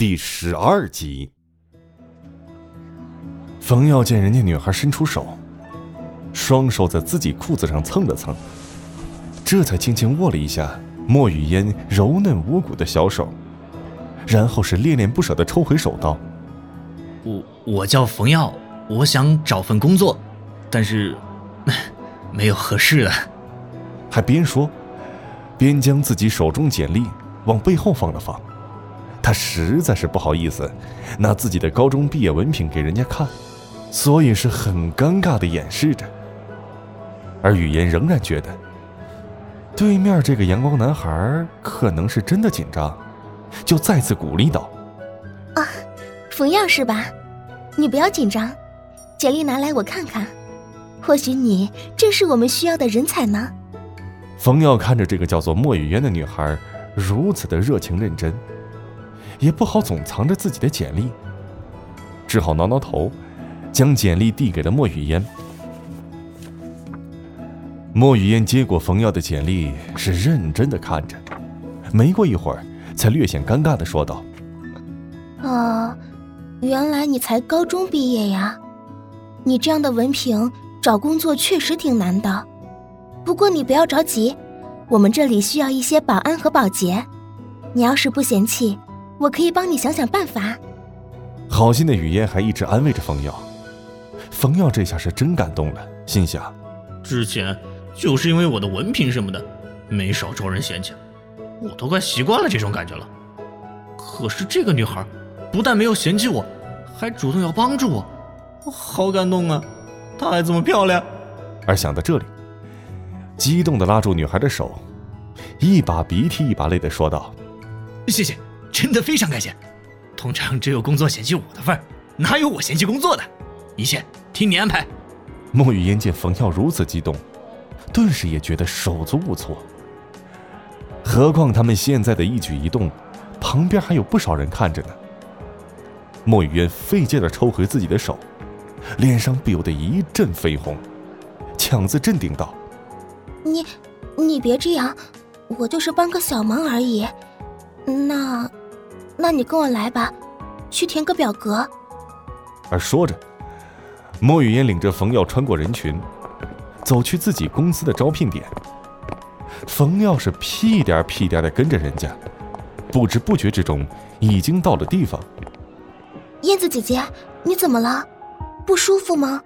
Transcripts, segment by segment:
第十二集。冯耀见人家女孩伸出手，双手在自己裤子上蹭了蹭，这才轻轻握了一下莫雨嫣柔嫩无骨的小手，然后是恋恋不舍的抽回手道：“我我叫冯耀，我想找份工作，但是没有合适的。”还边说，边将自己手中简历往背后放了放。他实在是不好意思拿自己的高中毕业文凭给人家看，所以是很尴尬的掩饰着。而语言仍然觉得，对面这个阳光男孩可能是真的紧张，就再次鼓励道：“啊，冯耀是吧？你不要紧张，简历拿来我看看，或许你正是我们需要的人才呢。”冯耀看着这个叫做莫雨嫣的女孩，如此的热情认真，也不好总藏着自己的简历，只好挠挠头，将简历递给了莫雨嫣。莫雨嫣接过冯耀的简历，是认真的看着，没过一会儿，才略显尴尬的说道：“哦，原来你才高中毕业呀？你这样的文凭找工作确实挺难的。”不过你不要着急，我们这里需要一些保安和保洁，你要是不嫌弃，我可以帮你想想办法。好心的雨嫣还一直安慰着冯耀，冯耀这下是真感动了，心想：之前就是因为我的文凭什么的，没少招人嫌弃，我都快习惯了这种感觉了。可是这个女孩，不但没有嫌弃我，还主动要帮助我，我好感动啊！她还这么漂亮。而想到这里。激动的拉住女孩的手，一把鼻涕一把泪的说道：“谢谢，真的非常感谢。通常只有工作嫌弃我的份儿，哪有我嫌弃工作的？一切听你安排。”莫雨嫣见冯耀如此激动，顿时也觉得手足无措。何况他们现在的一举一动，旁边还有不少人看着呢。莫雨嫣费劲的抽回自己的手，脸上不由得一阵绯红，强自镇定道。你，你别这样，我就是帮个小忙而已。那，那你跟我来吧，去填个表格。而说着，莫雨嫣领着冯耀穿过人群，走去自己公司的招聘点。冯耀是屁颠屁颠的跟着人家，不知不觉之中已经到了地方。燕子姐姐，你怎么了？不舒服吗？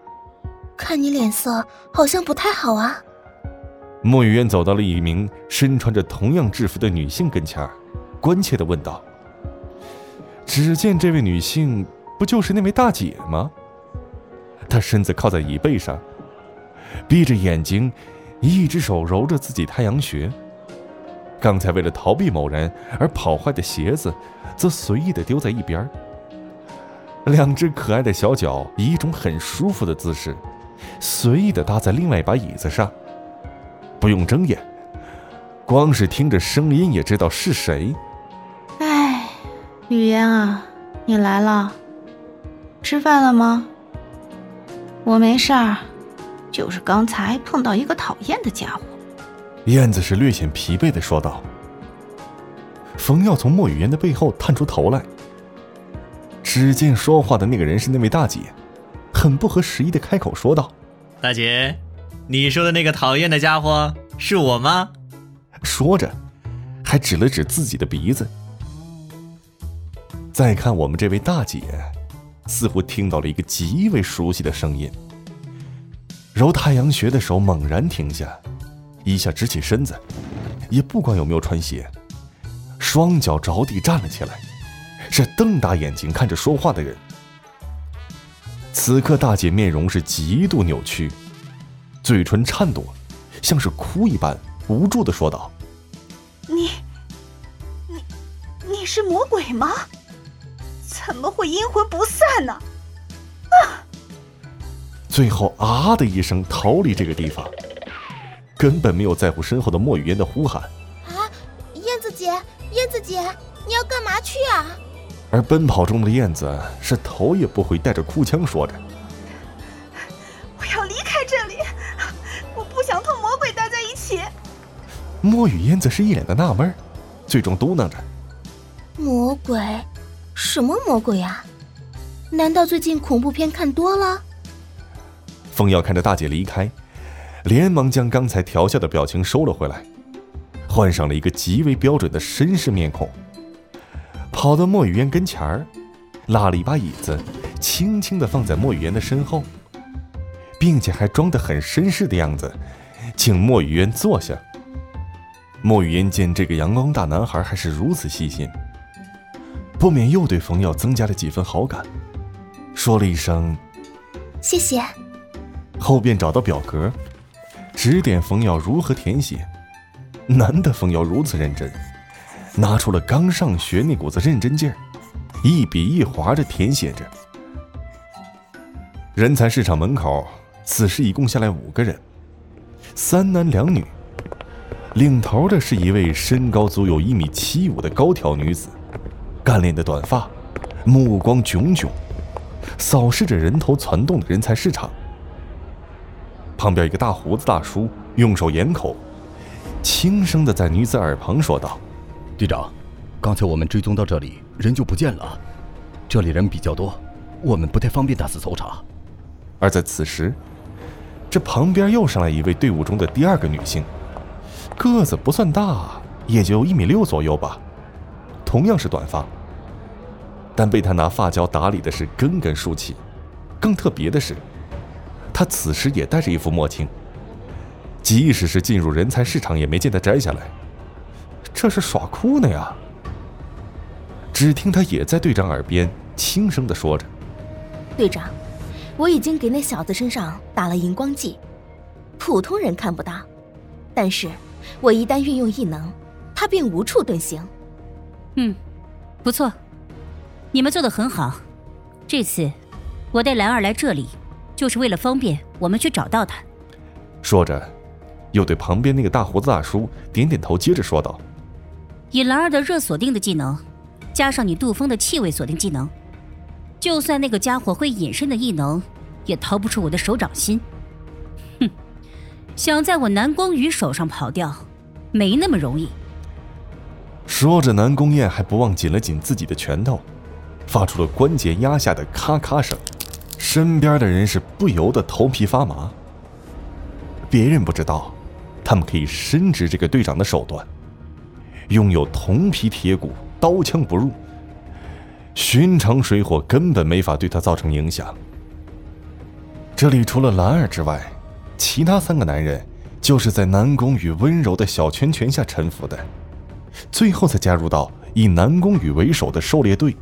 看你脸色好像不太好啊。莫雨嫣走到了一名身穿着同样制服的女性跟前关切的问道：“只见这位女性不就是那位大姐吗？”她身子靠在椅背上，闭着眼睛，一只手揉着自己太阳穴。刚才为了逃避某人而跑坏的鞋子，则随意的丢在一边。两只可爱的小脚以一种很舒服的姿势，随意的搭在另外一把椅子上。不用睁眼，光是听着声音也知道是谁。哎，雨嫣啊，你来了，吃饭了吗？我没事儿，就是刚才碰到一个讨厌的家伙。燕子是略显疲惫的说道。冯耀从莫雨嫣的背后探出头来，只见说话的那个人是那位大姐，很不合时宜的开口说道：“大姐。”你说的那个讨厌的家伙是我吗？说着，还指了指自己的鼻子。再看我们这位大姐，似乎听到了一个极为熟悉的声音。揉太阳穴的手猛然停下，一下直起身子，也不管有没有穿鞋，双脚着地站了起来，是瞪大眼睛看着说话的人。此刻，大姐面容是极度扭曲。嘴唇颤抖，像是哭一般，无助的说道：“你，你，你是魔鬼吗？怎么会阴魂不散呢？”啊！最后啊的一声逃离这个地方，根本没有在乎身后的莫雨嫣的呼喊。啊，燕子姐，燕子姐，你要干嘛去啊？而奔跑中的燕子是头也不回，带着哭腔说着。我要离开这里，我不想同魔鬼待在一起莫雨嫣则是一脸的纳闷最终嘟囔着：“魔鬼，什么魔鬼呀？难道最近恐怖片看多了？风耀看着大姐离开，连忙将刚才调笑的表情收了回来，换上了一个极为标准的绅士面孔，跑到莫雨嫣跟前儿，拉了一把椅子，轻轻地放在莫雨嫣的身后，并且还装得很绅士的样子，请莫雨嫣坐下。莫雨嫣见这个阳光大男孩还是如此细心，不免又对冯耀增加了几分好感，说了一声：“谢谢。”后便找到表格，指点冯耀如何填写。难得冯耀如此认真，拿出了刚上学那股子认真劲儿，一笔一划着填写着。人才市场门口，此时一共下来五个人，三男两女。领头的是一位身高足有一米七五的高挑女子，干练的短发，目光炯炯，扫视着人头攒动的人才市场。旁边一个大胡子大叔用手掩口，轻声的在女子耳旁说道：“队长，刚才我们追踪到这里，人就不见了。这里人比较多，我们不太方便大肆搜查。”而在此时，这旁边又上来一位队伍中的第二个女性。个子不算大，也就一米六左右吧，同样是短发，但被他拿发胶打理的是根根竖起。更特别的是，他此时也戴着一副墨镜，即使是进入人才市场，也没见他摘下来。这是耍酷呢呀！只听他也在队长耳边轻声的说着：“队长，我已经给那小子身上打了荧光剂，普通人看不到，但是……”我一旦运用异能，他便无处遁形。嗯，不错，你们做的很好。这次我带兰儿来这里，就是为了方便我们去找到他。说着，又对旁边那个大胡子大叔点点头，接着说道：“以兰儿的热锁定的技能，加上你杜峰的气味锁定技能，就算那个家伙会隐身的异能，也逃不出我的手掌心。”哼想在我南宫羽手上跑掉，没那么容易。说着，南宫燕还不忘紧了紧自己的拳头，发出了关节压下的咔咔声。身边的人是不由得头皮发麻。别人不知道，他们可以深知这个队长的手段，拥有铜皮铁骨，刀枪不入，寻常水火根本没法对他造成影响。这里除了兰儿之外，其他三个男人，就是在南宫羽温柔的小拳拳下臣服的，最后才加入到以南宫羽为首的狩猎队。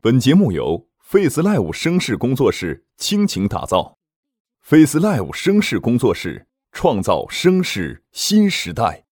本节目由 Face Live 声势工作室倾情打造，Face Live 声势工作室创造声势新时代。